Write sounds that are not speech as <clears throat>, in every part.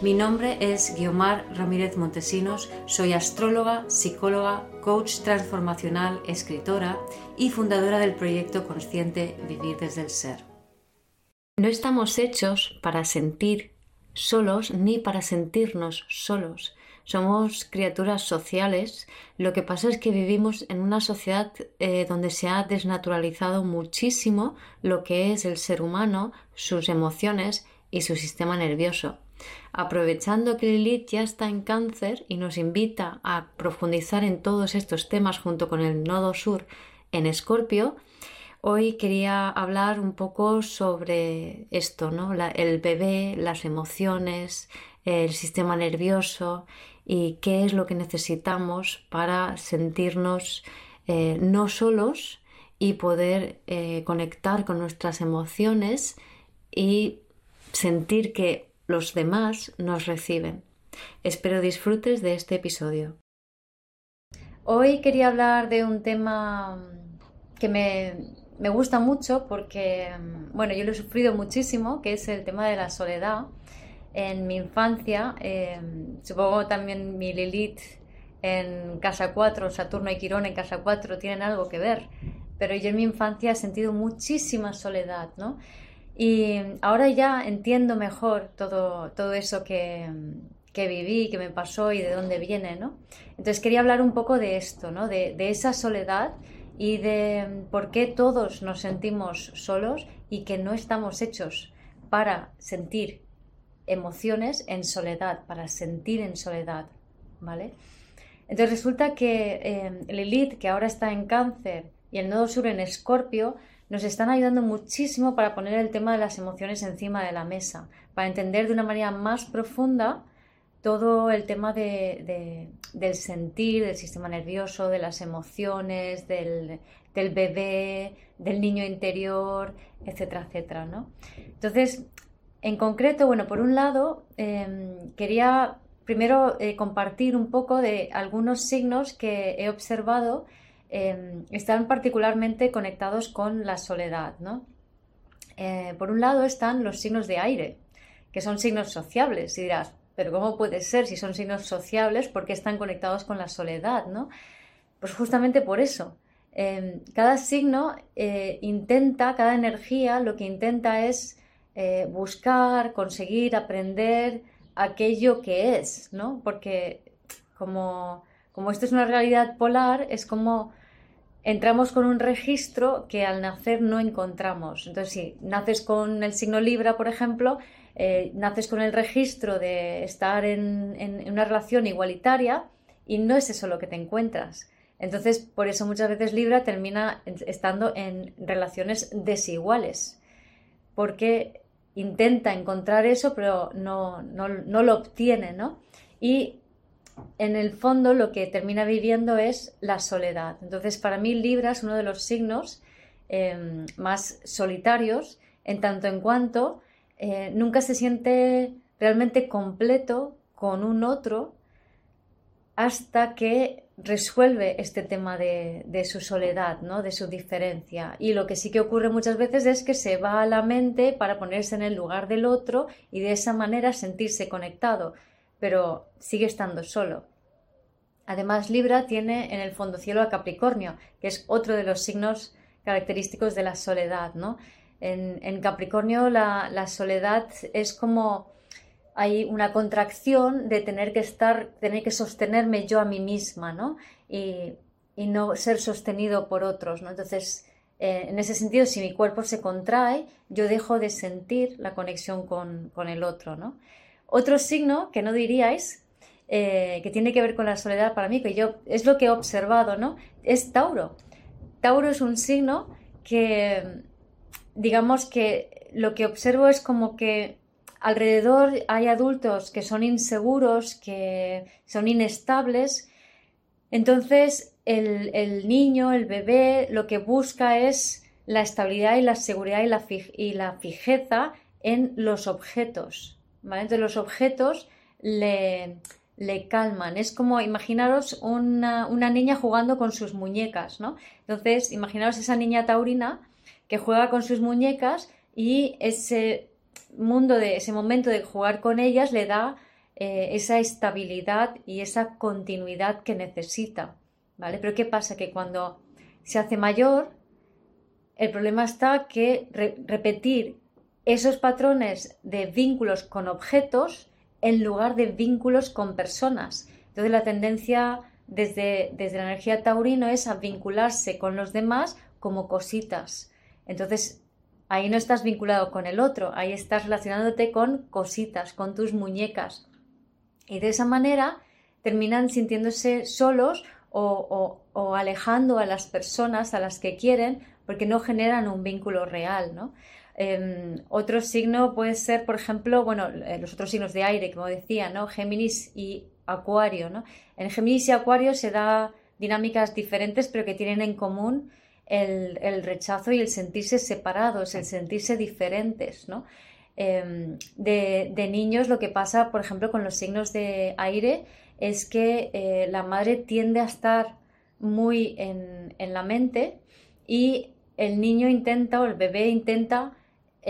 Mi nombre es Guiomar Ramírez Montesinos, soy astróloga, psicóloga, coach transformacional, escritora y fundadora del proyecto consciente Vivir desde el Ser. No estamos hechos para sentir solos ni para sentirnos solos. Somos criaturas sociales. Lo que pasa es que vivimos en una sociedad eh, donde se ha desnaturalizado muchísimo lo que es el ser humano, sus emociones y su sistema nervioso. Aprovechando que Lilith ya está en cáncer y nos invita a profundizar en todos estos temas junto con el nodo sur en Escorpio, hoy quería hablar un poco sobre esto, ¿no? el bebé, las emociones, el sistema nervioso y qué es lo que necesitamos para sentirnos eh, no solos y poder eh, conectar con nuestras emociones y sentir que los demás nos reciben. Espero disfrutes de este episodio. Hoy quería hablar de un tema que me, gusta mucho porque, bueno, yo lo he sufrido muchísimo, que es el tema de la soledad. En mi infancia, em, supongo también mi Lilith en casa 4, Saturno y Quirón en casa 4 tienen algo que ver, pero yo en mi infancia he sentido muchísima soledad, ¿no? Y ahora ya entiendo mejor todo, todo eso que, que viví, que me pasó y de dónde viene, ¿no? Entonces quería hablar un poco de esto, ¿no? De, de, esa soledad y de por qué todos nos sentimos solos y que no estamos hechos para sentir emociones en soledad, para sentir en soledad, ¿vale? Entonces resulta que eh, Lilith, que ahora está en cáncer, y el nodo sur en escorpio, nos están ayudando muchísimo para poner el tema de las emociones encima de la mesa, para entender de una manera más profunda todo el tema de, del sentir, del sistema nervioso, de las emociones, del, bebé, del niño interior, etcétera, etcétera, ¿no? Entonces, en concreto, bueno, por un lado, em, quería primero eh, compartir un poco de algunos signos que he observado Em, están particularmente conectados con la soledad. ¿no? Eh, por un lado están los signos de aire, que son signos sociables, y dirás, pero ¿cómo puede ser si son signos sociables? ¿Por qué están conectados con la soledad? ¿no? Pues justamente por eso. Em, cada signo eh, intenta, cada energía lo que intenta es eh, buscar, conseguir, aprender aquello que es, ¿no? Porque como, como esto es una realidad polar, es como entramos con un registro que al nacer no encontramos. Entonces, si naces con el signo Libra, por ejemplo, eh, naces con el registro de estar en, una relación igualitaria y no es eso lo que te encuentras. Entonces, por eso muchas veces Libra termina estando en relaciones desiguales, porque intenta encontrar eso, pero no, no, lo obtiene, ¿no? Y en el fondo lo que termina viviendo es la soledad. Entonces, para mí Libra es uno de los signos em, más solitarios, en tanto en cuanto eh, nunca se siente realmente completo con un otro hasta que resuelve este tema de, de, su soledad, ¿no? de su diferencia. Y lo que sí que ocurre muchas veces es que se va a la mente para ponerse en el lugar del otro y de esa manera sentirse conectado pero sigue estando solo. Además, Libra tiene en el fondo cielo a Capricornio, que es otro de los signos característicos de la soledad, ¿no? En, Capricornio la, soledad es como hay una contracción de tener que estar, tener que sostenerme yo a mí misma, ¿no? Y, no ser sostenido por otros, ¿no? Entonces, eh, en ese sentido, si mi cuerpo se contrae, yo dejo de sentir la conexión con, con el otro, ¿no? Otro signo que no diríais, eh, que tiene que ver con la soledad para mí, que yo es lo que he observado, ¿no? Es Tauro. Tauro es un signo que, digamos que lo que observo es como que alrededor hay adultos que son inseguros, que son inestables, entonces el, niño, el bebé, lo que busca es la estabilidad y la seguridad y la, y la fijeza en los objetos. Entonces los objetos le, le calman. Es como, imaginaros una, una, niña jugando con sus muñecas, ¿no? Entonces, imaginaros esa niña taurina que juega con sus muñecas y ese mundo de ese momento de jugar con ellas le da eh, esa estabilidad y esa continuidad que necesita, ¿vale? Pero ¿qué pasa? Que cuando se hace mayor, el problema está que repetir esos patrones de vínculos con objetos en lugar de vínculos con personas. Entonces la tendencia desde, desde la energía taurino es a vincularse con los demás como cositas. Entonces ahí no estás vinculado con el otro, ahí estás relacionándote con cositas, con tus muñecas. Y de esa manera terminan sintiéndose solos o, alejando a las personas a las que quieren porque no generan un vínculo real, ¿no? Em, otro signo puede ser, por ejemplo, bueno, eh, los otros signos de aire, como decía, ¿no? Géminis y Acuario, ¿no? En Géminis y Acuario se da dinámicas diferentes, pero que tienen en común el, rechazo y el sentirse separados, el sentirse diferentes, ¿no? Em, de, niños lo que pasa, por ejemplo, con los signos de aire es que eh, la madre tiende a estar muy en, en, la mente y el niño intenta o el bebé intenta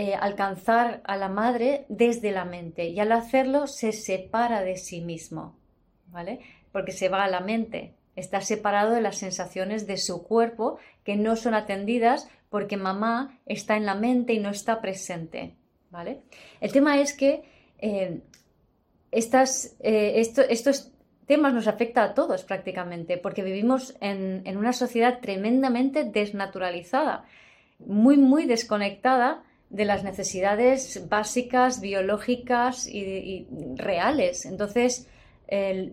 eh, alcanzar a la madre desde la mente y al hacerlo se separa de sí mismo, ¿vale? Porque se va a la mente, está separado de las sensaciones de su cuerpo que no son atendidas porque mamá está en la mente y no está presente, ¿vale? El tema es que eh, estas, eh, estos temas nos afectan a todos prácticamente porque vivimos en, en una sociedad tremendamente desnaturalizada, muy, muy desconectada de las necesidades básicas, biológicas y, reales. Entonces,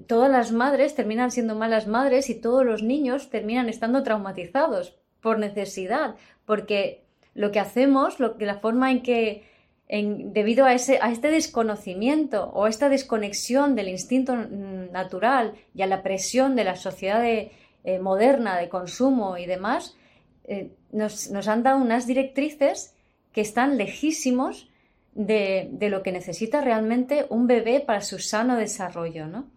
todas las madres terminan siendo malas madres y todos los niños terminan estando traumatizados por necesidad, porque lo que hacemos, lo la forma en que debido a, ese, a este desconocimiento o a esta desconexión del instinto natural y a la presión de la sociedad eh, moderna de consumo y demás, eh, nos, nos, han dado unas directrices que están lejísimos de, lo que necesita realmente un bebé para su sano desarrollo, ¿no?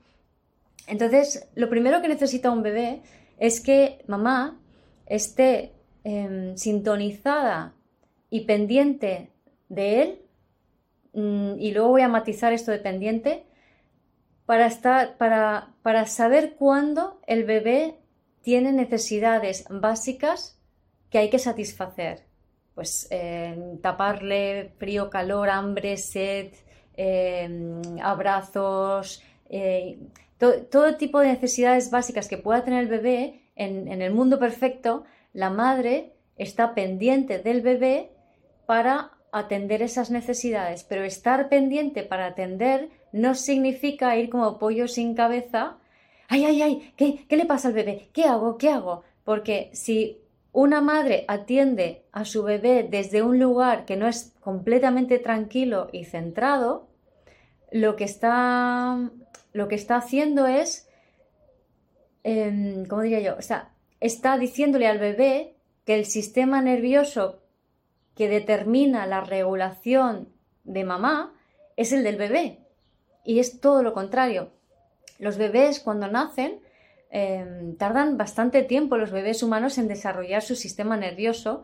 Entonces, lo primero que necesita un bebé es que mamá esté em, sintonizada y pendiente de él, mm, y luego voy a matizar esto de pendiente, para, estar, para, para saber cuándo el bebé tiene necesidades básicas que hay que satisfacer pues taparle frío, calor, hambre, sed, em, abrazos, eh, todo tipo de necesidades básicas que pueda tener el bebé en, en el mundo perfecto, la madre está pendiente del bebé para atender esas necesidades, pero estar pendiente para atender no significa ir como pollo sin cabeza. ¡Ay, ay, ay! ¿Qué, ¿Qué le pasa al bebé? ¿Qué hago? ¿Qué hago? Porque si una madre atiende a su bebé desde un lugar que no es completamente tranquilo y centrado, lo que está, lo que está haciendo es, eh, ¿cómo diría yo? O sea, está diciéndole al bebé que el sistema nervioso que determina la regulación de mamá es el del bebé. Y es todo lo contrario. Los bebés cuando nacen Em, tardan bastante tiempo los bebés humanos en desarrollar su sistema nervioso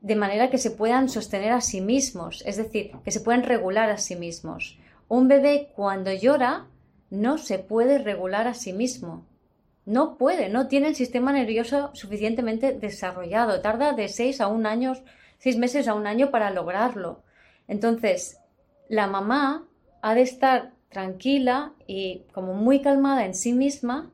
de manera que se puedan sostener a sí mismos, es decir, que se puedan regular a sí mismos. Un bebé cuando llora no se puede regular a sí mismo. No puede, no tiene el sistema nervioso suficientemente desarrollado. Tarda de seis a un año, seis meses a un año para lograrlo. Entonces, la mamá ha de estar tranquila y como muy calmada en sí misma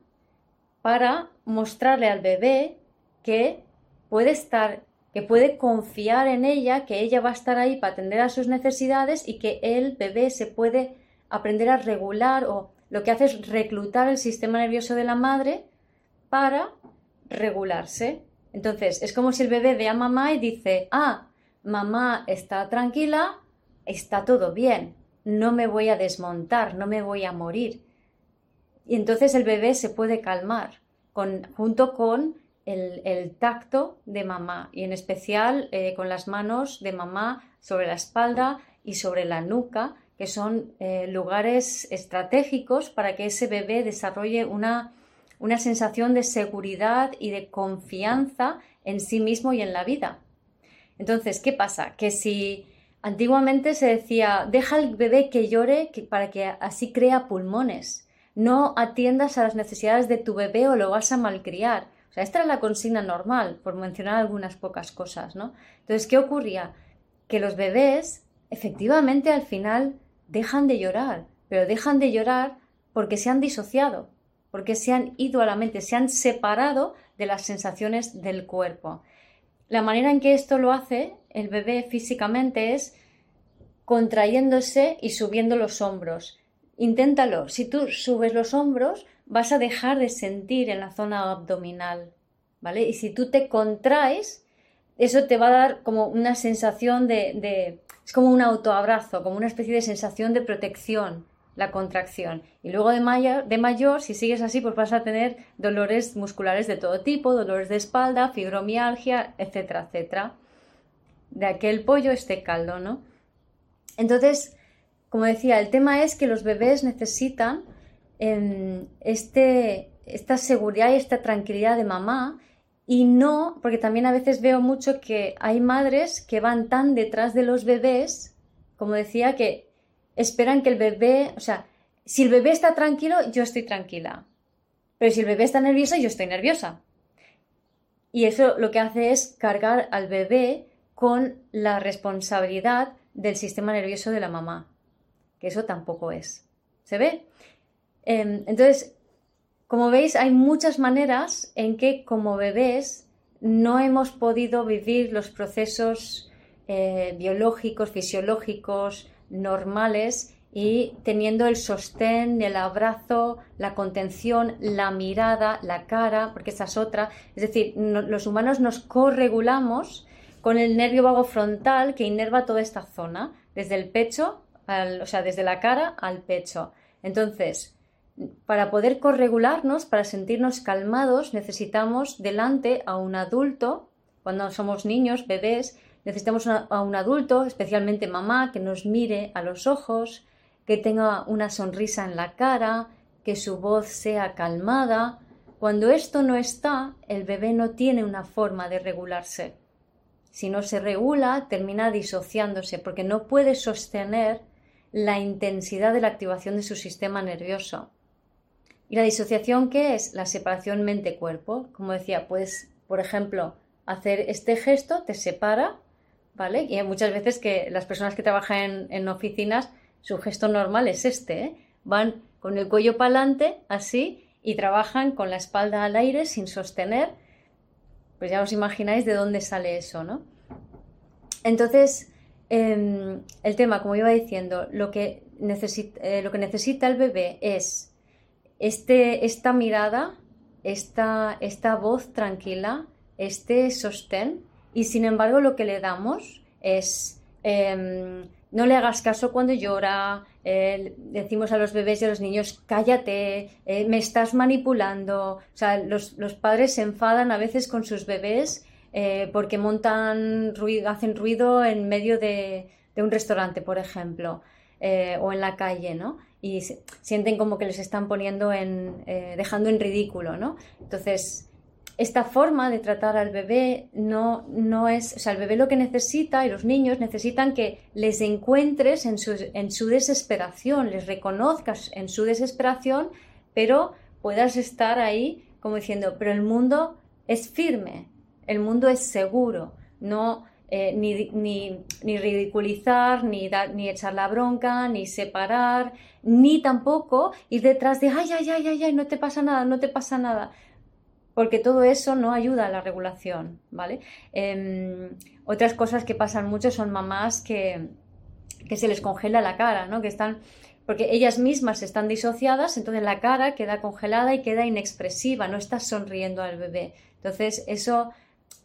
para mostrarle al bebé que puede estar, que puede confiar en ella, que ella va a estar ahí para atender a sus necesidades y que el bebé se puede aprender a regular o lo que hace es reclutar el sistema nervioso de la madre para regularse. Entonces, es como si el bebé ve a mamá y dice, ah, mamá está tranquila, está todo bien. no me voy a desmontar, no me voy a morir. Y entonces el bebé se puede calmar junto con el, tacto de mamá y en especial eh, con las manos de mamá sobre la espalda y sobre la nuca, que son eh, lugares estratégicos para que ese bebé desarrolle una, una sensación de seguridad y de confianza en sí mismo y en la vida. Entonces, ¿qué pasa? Que si antiguamente se decía, deja al bebé que llore para que así crea pulmones, no atiendas a las necesidades de tu bebé o lo vas a malcriar. O sea, esta era la consigna normal, por mencionar algunas pocas cosas, ¿no? Entonces, ¿qué ocurría? Que los bebés, efectivamente, al final dejan de llorar, pero dejan de llorar porque se han disociado, porque se han ido a la mente, se han separado de las sensaciones del cuerpo. La manera en que esto lo hace el bebé físicamente es contrayéndose y subiendo los hombros. Inténtalo. Si tú subes los hombros, vas a dejar de sentir en la zona abdominal. ¿Vale? Y si tú te contraes, eso te va a dar como una sensación de, es como un autoabrazo, como una especie de sensación de protección la contracción. Y luego de mayor, de mayor, si sigues así, pues vas a tener dolores musculares de todo tipo, dolores de espalda, fibromialgia, etcétera, etcétera. De aquel pollo este caldo, ¿no? Entonces, como decía, el tema es que los bebés necesitan em, este, esta seguridad y esta tranquilidad de mamá y no, porque también a veces veo mucho que hay madres que van tan detrás de los bebés, como decía, que esperan que el bebé, o sea, si el bebé está tranquilo, yo estoy tranquila. Pero si el bebé está nervioso, yo estoy nerviosa. Y eso lo que hace es cargar al bebé con la responsabilidad del sistema nervioso de la mamá, que eso tampoco es. ¿Se ve? Em, entonces, como veis, hay muchas maneras en que como bebés no hemos podido vivir los procesos eh, biológicos, fisiológicos, normales y teniendo el sostén, el abrazo, la contención, la mirada, la cara, porque esa es otra. Es decir, los humanos nos corregulamos con el nervio vago frontal que inerva toda esta zona, desde el pecho, o sea, desde la cara al pecho. Entonces, para poder corregularnos, para sentirnos calmados, necesitamos delante a un adulto, cuando somos niños, bebés, Necesitamos a un adulto, especialmente mamá, que nos mire a los ojos, que tenga una sonrisa en la cara, que su voz sea calmada. Cuando esto no está, el bebé no tiene una forma de regularse. Si no se regula, termina disociándose porque no puede sostener la intensidad de la activación de su sistema nervioso. ¿Y la disociación qué es? La separación mente-cuerpo. Como decía, puedes, por ejemplo, hacer este gesto, te separa ¿vale? Y hay muchas veces que las personas que trabajan en, oficinas, su gesto normal es este, ¿eh? Van con el cuello para adelante, así, y trabajan con la espalda al aire sin sostener. Pues ya os imagináis de dónde sale eso, ¿no? Entonces, em, el tema, como iba diciendo, lo que, necesita, eh, lo que necesita el bebé es este, esta mirada, esta, esta voz tranquila, este sostén y sin embargo lo que le damos es em, no le hagas caso cuando llora, eh, decimos a los bebés y a los niños, cállate, eh, me estás manipulando. O sea, los, padres se enfadan a veces con sus bebés eh, porque montan ruido, hacen ruido en medio de, de un restaurante, por ejemplo, o en la calle, ¿no? Y sienten como que les están poniendo en, dejando en ridículo, ¿no? Entonces, esta forma de tratar al bebé no, no es, o sea, el bebé lo que necesita y los niños necesitan que les encuentres en su, en su desesperación, les reconozcas en su desesperación, pero puedas estar ahí como diciendo, pero el mundo es firme, el mundo es seguro, no eh, ni, ni, ni, ridiculizar, ni, ni echar la bronca, ni separar, ni tampoco ir detrás de, ay, ay, ay, ay, ay, no te pasa nada, no te pasa nada porque todo eso no ayuda a la regulación, ¿vale? Em, otras cosas que pasan mucho son mamás que, se les congela la cara, ¿no? Que están, porque ellas mismas están disociadas, entonces la cara queda congelada y queda inexpresiva, no está sonriendo al bebé. Entonces eso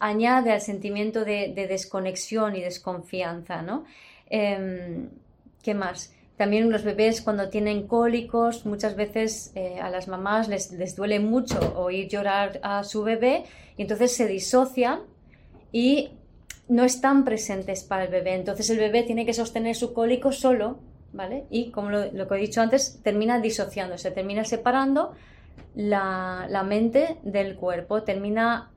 añade al sentimiento de, desconexión y desconfianza, ¿no? Em, ¿Qué más? También los bebés cuando tienen cólicos, muchas veces eh, a las mamás les, les, duele mucho oír llorar a su bebé y entonces se disocian y no están presentes para el bebé. Entonces el bebé tiene que sostener su cólico solo, ¿vale? Y como lo, que he dicho antes, termina disociándose, termina separando la, la mente del cuerpo, termina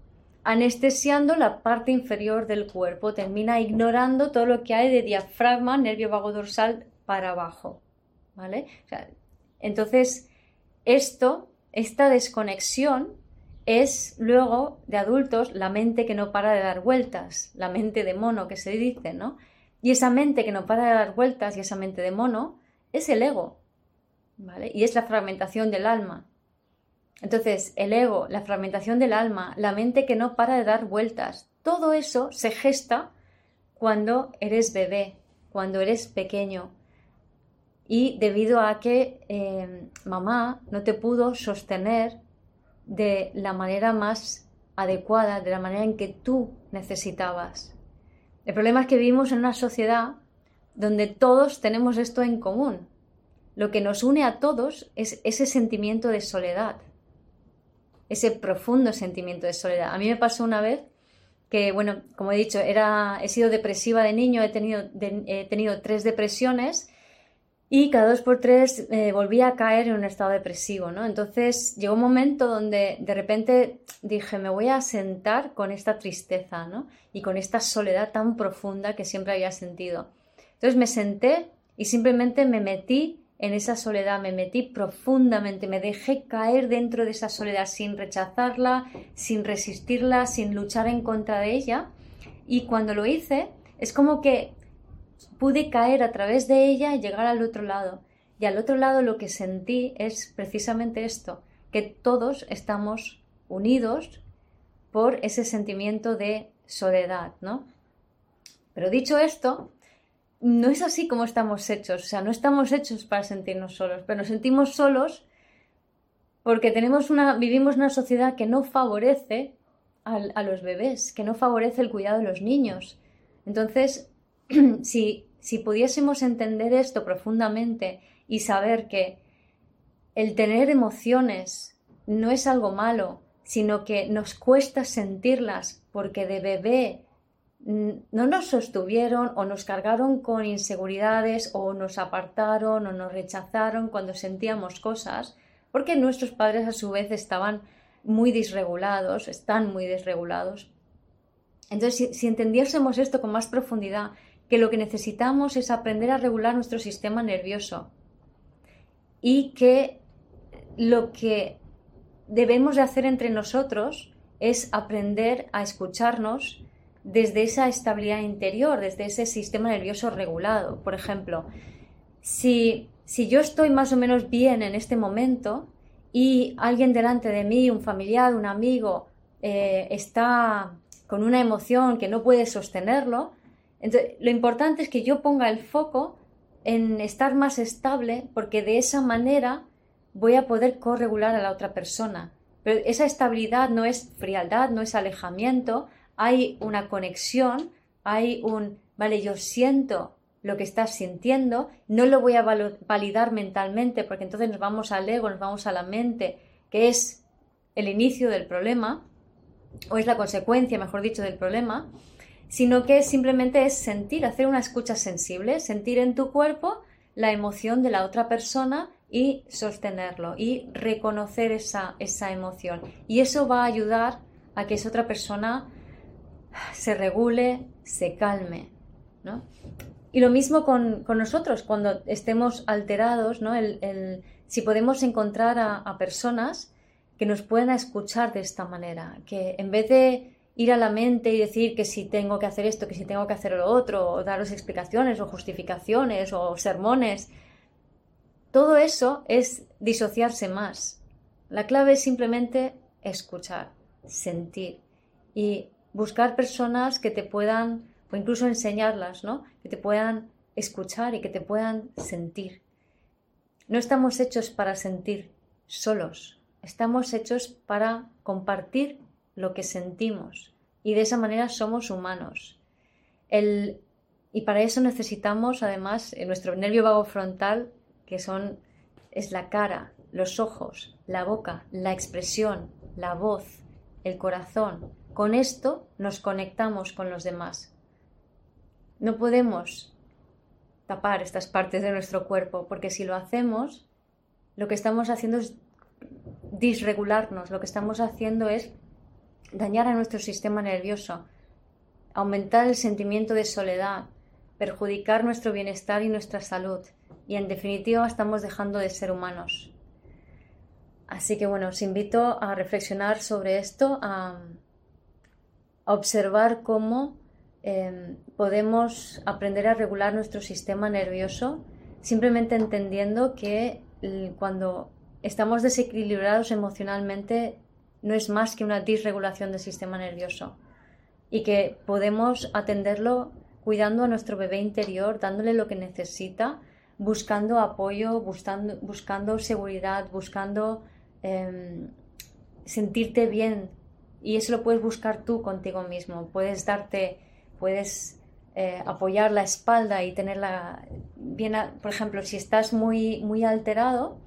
anestesiando la parte inferior del cuerpo, termina ignorando todo lo que hay de diafragma, nervio vago dorsal para abajo. ¿Vale? entonces, esto, esta desconexión es luego de adultos la mente que no para de dar vueltas, la mente de mono que se dice, ¿no? Y esa mente que no para de dar vueltas y esa mente de mono es el ego, ¿vale? Y es la fragmentación del alma. Entonces, el ego, la fragmentación del alma, la mente que no para de dar vueltas, todo eso se gesta cuando eres bebé, cuando eres pequeño, y debido a que em, mamá no te pudo sostener de la manera más adecuada, de la manera en que tú necesitabas. El problema es que vivimos en una sociedad donde todos tenemos esto en común. Lo que nos une a todos es ese sentimiento de soledad, ese profundo sentimiento de soledad. A mí me pasó una vez que, bueno, como he dicho, era, he sido depresiva de niño, he tenido, he tenido tres depresiones y cada dos por tres eh, volvía a caer en un estado depresivo, ¿no? Entonces llegó un momento donde de repente dije, me voy a sentar con esta tristeza, ¿no? Y con esta soledad tan profunda que siempre había sentido. Entonces me senté y simplemente me metí en esa soledad, me metí profundamente, me dejé caer dentro de esa soledad sin rechazarla, sin resistirla, sin luchar en contra de ella. Y cuando lo hice, es como que pude caer a través de ella y llegar al otro lado. Y al otro lado lo que sentí es precisamente esto, que todos estamos unidos por ese sentimiento de soledad, ¿no? Pero dicho esto, no es así como estamos hechos, o sea, no estamos hechos para sentirnos solos, pero nos sentimos solos porque tenemos una, vivimos una sociedad que no favorece a los bebés, que no favorece el cuidado de los niños. Entonces, <clears throat> si si pudiésemos entender esto profundamente y saber que el tener emociones no es algo malo, sino que nos cuesta sentirlas porque de bebé no nos sostuvieron o nos cargaron con inseguridades o nos apartaron o nos rechazaron cuando sentíamos cosas, porque nuestros padres a su vez estaban muy disregulados, están muy desregulados. Entonces, si, si entendiésemos esto con más profundidad que lo que necesitamos es aprender a regular nuestro sistema nervioso y que lo que debemos de hacer entre nosotros es aprender a escucharnos desde esa estabilidad interior, desde ese sistema nervioso regulado. Por ejemplo, si, si yo estoy más o menos bien en este momento y alguien delante de mí, un familiar, un amigo, eh, está con una emoción que no puede sostenerlo, entonces, lo importante es que yo ponga el foco en estar más estable porque de esa manera voy a poder corregular a la otra persona. Pero esa estabilidad no es frialdad, no es alejamiento, hay una conexión, hay un, vale, yo siento lo que estás sintiendo, no lo voy a validar mentalmente porque entonces nos vamos al ego, nos vamos a la mente, que es el inicio del problema, o es la consecuencia, mejor dicho, del problema, sino que simplemente es sentir, hacer una escucha sensible, sentir en tu cuerpo la emoción de la otra persona y sostenerlo y reconocer esa, esa emoción. Y eso va a ayudar a que esa otra persona se regule, se calme. ¿no? Y lo mismo con, nosotros, cuando estemos alterados, ¿no? El, si podemos encontrar a, a personas que nos puedan escuchar de esta manera, que en vez de ir a la mente y decir que si tengo que hacer esto, que si tengo que hacer lo otro, o daros explicaciones o justificaciones o sermones. Todo eso es disociarse más. La clave es simplemente escuchar, sentir y buscar personas que te puedan, o incluso enseñarlas, ¿no? Que te puedan escuchar y que te puedan sentir. No estamos hechos para sentir solos, estamos hechos para compartir lo que sentimos y de esa manera somos humanos. El Y para eso necesitamos además nuestro nervio vago frontal, que son, es la cara, los ojos, la boca, la expresión, la voz, el corazón. Con esto nos conectamos con los demás. No podemos tapar estas partes de nuestro cuerpo, porque si lo hacemos, lo que estamos haciendo es disregularnos, lo que estamos haciendo es dañar a nuestro sistema nervioso, aumentar el sentimiento de soledad, perjudicar nuestro bienestar y nuestra salud, y en definitiva estamos dejando de ser humanos. Así que bueno, os invito a reflexionar sobre esto, a, observar cómo em, podemos aprender a regular nuestro sistema nervioso, simplemente entendiendo que cuando estamos desequilibrados emocionalmente no es más que una disregulación del sistema nervioso y que podemos atenderlo cuidando a nuestro bebé interior, dándole lo que necesita, buscando apoyo, buscando, buscando seguridad, buscando em, sentirte bien. Y eso lo puedes buscar tú contigo mismo. Puedes darte, puedes eh, apoyar la espalda y tenerla bien, por ejemplo, si estás muy, muy alterado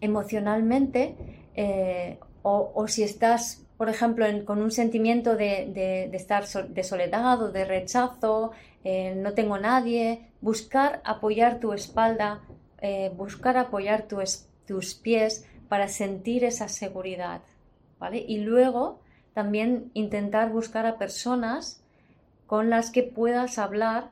emocionalmente eh, o, si estás, por ejemplo, con un sentimiento de, estar de soledad o de rechazo, eh, no tengo nadie, buscar apoyar tu espalda, buscar apoyar tus pies para sentir esa seguridad, Y luego también intentar buscar a personas con las que puedas hablar,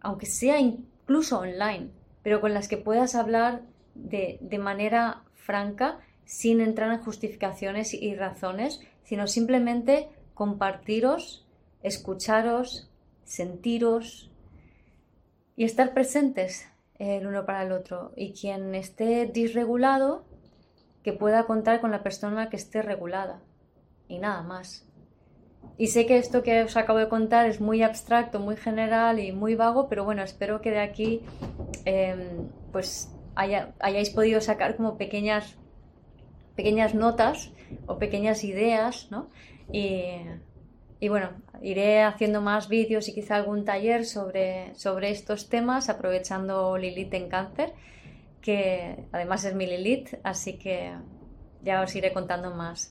aunque sea incluso online, pero con las que puedas hablar de, manera franca, sin entrar en justificaciones y razones, sino simplemente compartiros, escucharos, sentiros y estar presentes el uno para el otro. Y quien esté disregulado, que pueda contar con la persona que esté regulada. Y nada más. Y sé que esto que os acabo de contar es muy abstracto, muy general y muy vago, pero bueno, espero que de aquí em, pues hayáis podido sacar como pequeñas, pequeñas notas o pequeñas ideas, ¿no? Y, bueno, iré haciendo más vídeos y quizá algún taller sobre, sobre estos temas, aprovechando Lilith en cáncer, que además es mi Lilith, así que ya os iré contando más.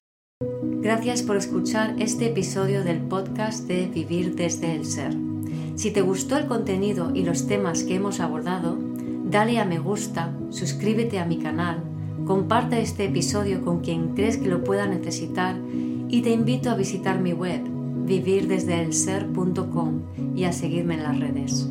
Gracias por escuchar este episodio del podcast de Vivir desde el Ser. Si te gustó el contenido y los temas que hemos abordado, dale a me gusta, suscríbete a mi canal, comparte este episodio con quien crees que lo pueda necesitar y te invito a visitar mi web vivirdesdeelser.com y a seguirme en las redes.